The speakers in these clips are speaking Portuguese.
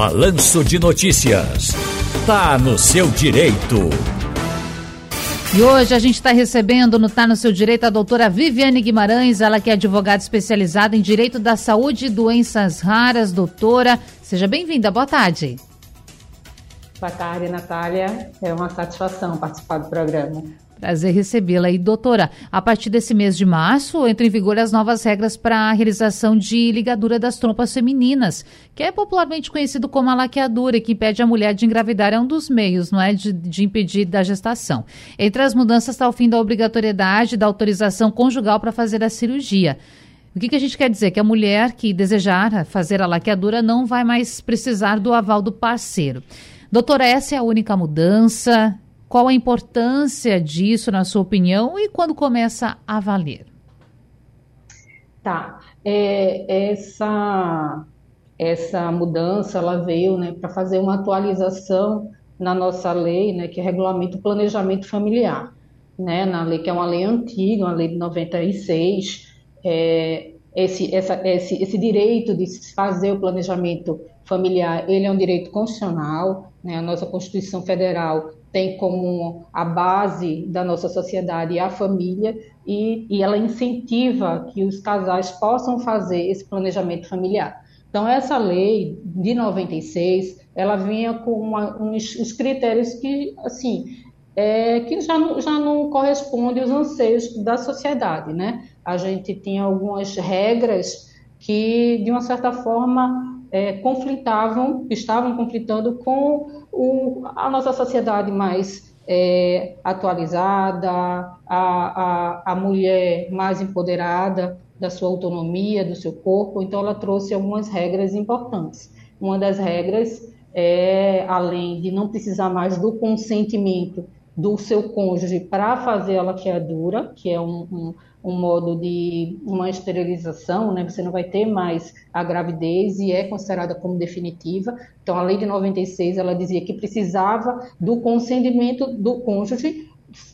Balanço de Notícias. Tá no seu direito. E hoje a gente está recebendo no Tá no Seu Direito a doutora Viviane Guimarães, ela que é advogada especializada em Direito da Saúde e Doenças Raras. Doutora, seja bem-vinda, boa tarde. Boa tarde, Natália. É uma satisfação participar do programa. Prazer recebê-la. E, doutora, a partir desse mês de março, entram em vigor as novas regras para a realização de ligadura das trompas femininas, que é popularmente conhecido como a laqueadura, que impede a mulher de engravidar. É um dos meios, não é, de, de impedir da gestação. Entre as mudanças está o fim da obrigatoriedade da autorização conjugal para fazer a cirurgia. O que, que, a gente quer dizer? Que a mulher que desejar fazer a laqueadura não vai mais precisar do aval do parceiro. Doutora, essa é a única mudança? Qual a importância disso, na sua opinião, e quando começa a valer? Tá. É, essa, essa mudança ela veio né, para fazer uma atualização na nossa lei, né, que regulamenta o planejamento familiar. Né, na lei que é uma lei antiga, uma lei de 96, é, esse, essa, esse, esse direito de se fazer o planejamento familiar, ele é um direito constitucional, né, a nossa Constituição Federal tem como a base da nossa sociedade a família e, e ela incentiva que os casais possam fazer esse planejamento familiar. Então, essa lei de 96, ela vinha com uma, uns, os critérios que, assim, é, que já não, já não correspondem aos anseios da sociedade, né? A gente tinha algumas regras que, de uma certa forma, é, conflitavam, estavam conflitando com o, a nossa sociedade mais é, atualizada, a, a, a mulher mais empoderada da sua autonomia, do seu corpo. Então, ela trouxe algumas regras importantes. Uma das regras é, além de não precisar mais do consentimento do seu cônjuge para fazer a laqueadura, que é um, um um modo de uma esterilização, né? Você não vai ter mais a gravidez e é considerada como definitiva. Então, a lei de 96 ela dizia que precisava do consentimento do cônjuge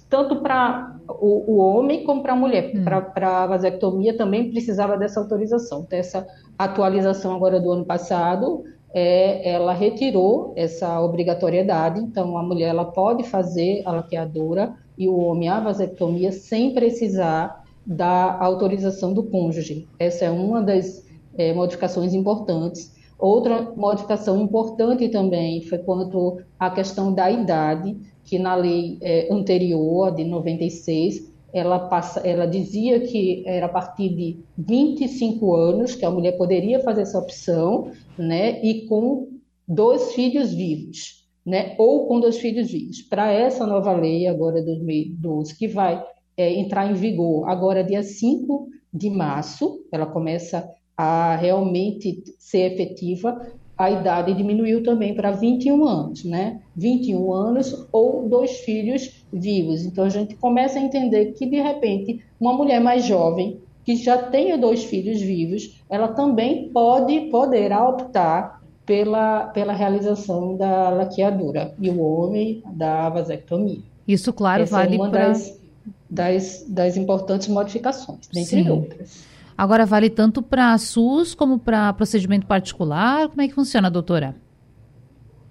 tanto para o, o, homem como para a mulher. Hum. Para a vasectomia também precisava dessa autorização. Então, essa atualização agora do ano passado, é, ela retirou essa obrigatoriedade. Então, a mulher ela pode fazer a laqueadura e o homem a vasectomia sem precisar da autorização do cônjuge. Essa é uma das é, modificações importantes. Outra modificação importante também foi quanto à questão da idade, que na lei é, anterior, de 96, ela, passa, ela dizia que era a partir de 25 anos que a mulher poderia fazer essa opção, né, e com dois filhos vivos, né, ou com dois filhos vivos. Para essa nova lei, agora 2012, que vai é, entrar em vigor agora, dia 5 de março, ela começa a realmente ser efetiva, a idade diminuiu também para 21 anos, né? 21 anos ou dois filhos vivos. Então a gente começa a entender que de repente uma mulher mais jovem que já tenha dois filhos vivos, ela também pode poderá optar pela, pela realização da laqueadura e o homem da vasectomia. Isso, claro, Essa vale é para das das, das importantes modificações, dentre Sim. outras. Agora, vale tanto para SUS como para procedimento particular? Como é que funciona, doutora?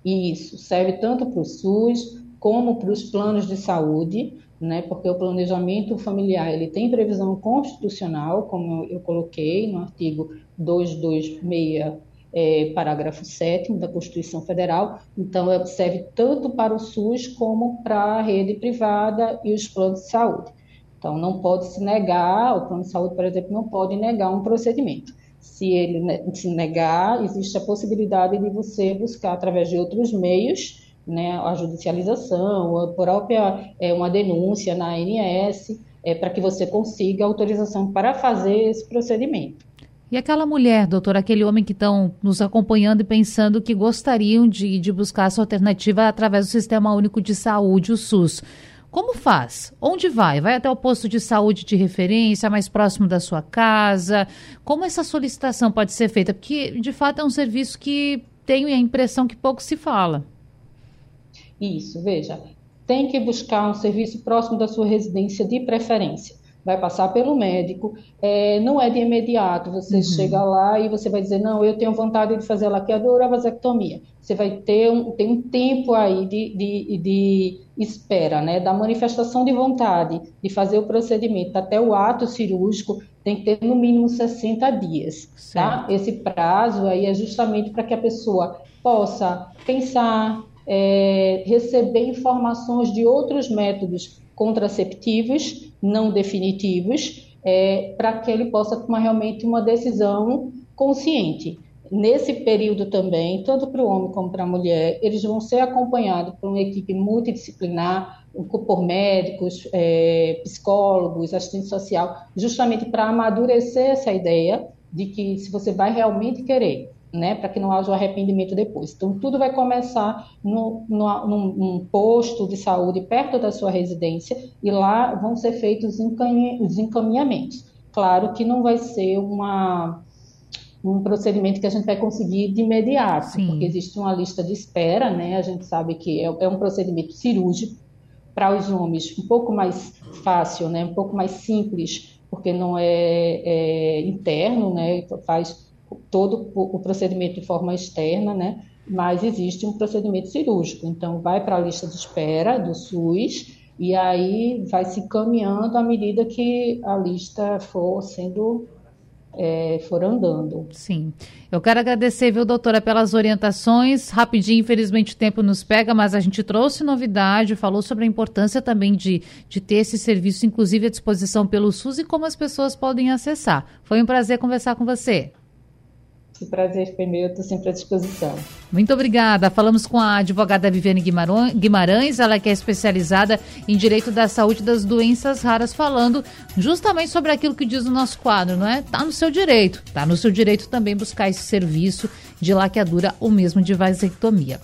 Isso, serve tanto para o SUS como para os planos de saúde, né, porque o planejamento familiar ele tem previsão constitucional, como eu coloquei no artigo 226 é, parágrafo 7 da Constituição Federal, então serve tanto para o SUS como para a rede privada e os planos de saúde. Então, não pode se negar, o plano de saúde, por exemplo, não pode negar um procedimento. Se ele se negar, existe a possibilidade de você buscar através de outros meios, né, a judicialização, a própria é, uma denúncia na ANS, é, para que você consiga autorização para fazer esse procedimento. E aquela mulher, doutor, aquele homem que estão nos acompanhando e pensando que gostariam de, de buscar essa alternativa através do Sistema Único de Saúde, o SUS. Como faz? Onde vai? Vai até o posto de saúde de referência, mais próximo da sua casa? Como essa solicitação pode ser feita? Porque, de fato, é um serviço que tenho a impressão que pouco se fala. Isso, veja. Tem que buscar um serviço próximo da sua residência de preferência. Vai passar pelo médico, é, não é de imediato, você uhum. chega lá e você vai dizer, não, eu tenho vontade de fazer laqueadura ou vasectomia. Você vai ter um, tem um tempo aí de, de, de espera, né, da manifestação de vontade de fazer o procedimento até o ato cirúrgico, tem que ter no mínimo 60 dias, tá? Esse prazo aí é justamente para que a pessoa possa pensar, é, receber informações de outros métodos contraceptivos não definitivos, é, para que ele possa tomar realmente uma decisão consciente. Nesse período também, tanto para o homem como para a mulher, eles vão ser acompanhados por uma equipe multidisciplinar, por médicos, é, psicólogos, assistente social, justamente para amadurecer essa ideia de que se você vai realmente querer né, para que não haja o arrependimento depois. Então, tudo vai começar no, no, num, num, posto de saúde perto da sua residência e lá vão ser feitos os encaminhamentos. Claro que não vai ser uma, um procedimento que a gente vai conseguir de imediato, Sim. porque existe uma lista de espera, né? A gente sabe que é, é um procedimento cirúrgico para os homens um pouco mais fácil, né? Um pouco mais simples, porque não é, é interno, né? Faz todo o procedimento de forma externa, né? Mas existe um procedimento cirúrgico. Então, vai para a lista de espera do SUS e aí vai se caminhando à medida que a lista for sendo é, for andando. Sim. Eu quero agradecer, viu, doutora, pelas orientações. Rapidinho, infelizmente o tempo nos pega, mas a gente trouxe novidade, falou sobre a importância também de, de ter esse serviço, inclusive à disposição pelo SUS e como as pessoas podem acessar. Foi um prazer conversar com você. O prazer foi meu, estou sempre à disposição. Muito obrigada. Falamos com a advogada Viviane Guimarães, ela que é especializada em direito da saúde das doenças raras, falando justamente sobre aquilo que diz o nosso quadro, não é? Tá no seu direito, tá no seu direito também buscar esse serviço de laqueadura ou mesmo de vasectomia.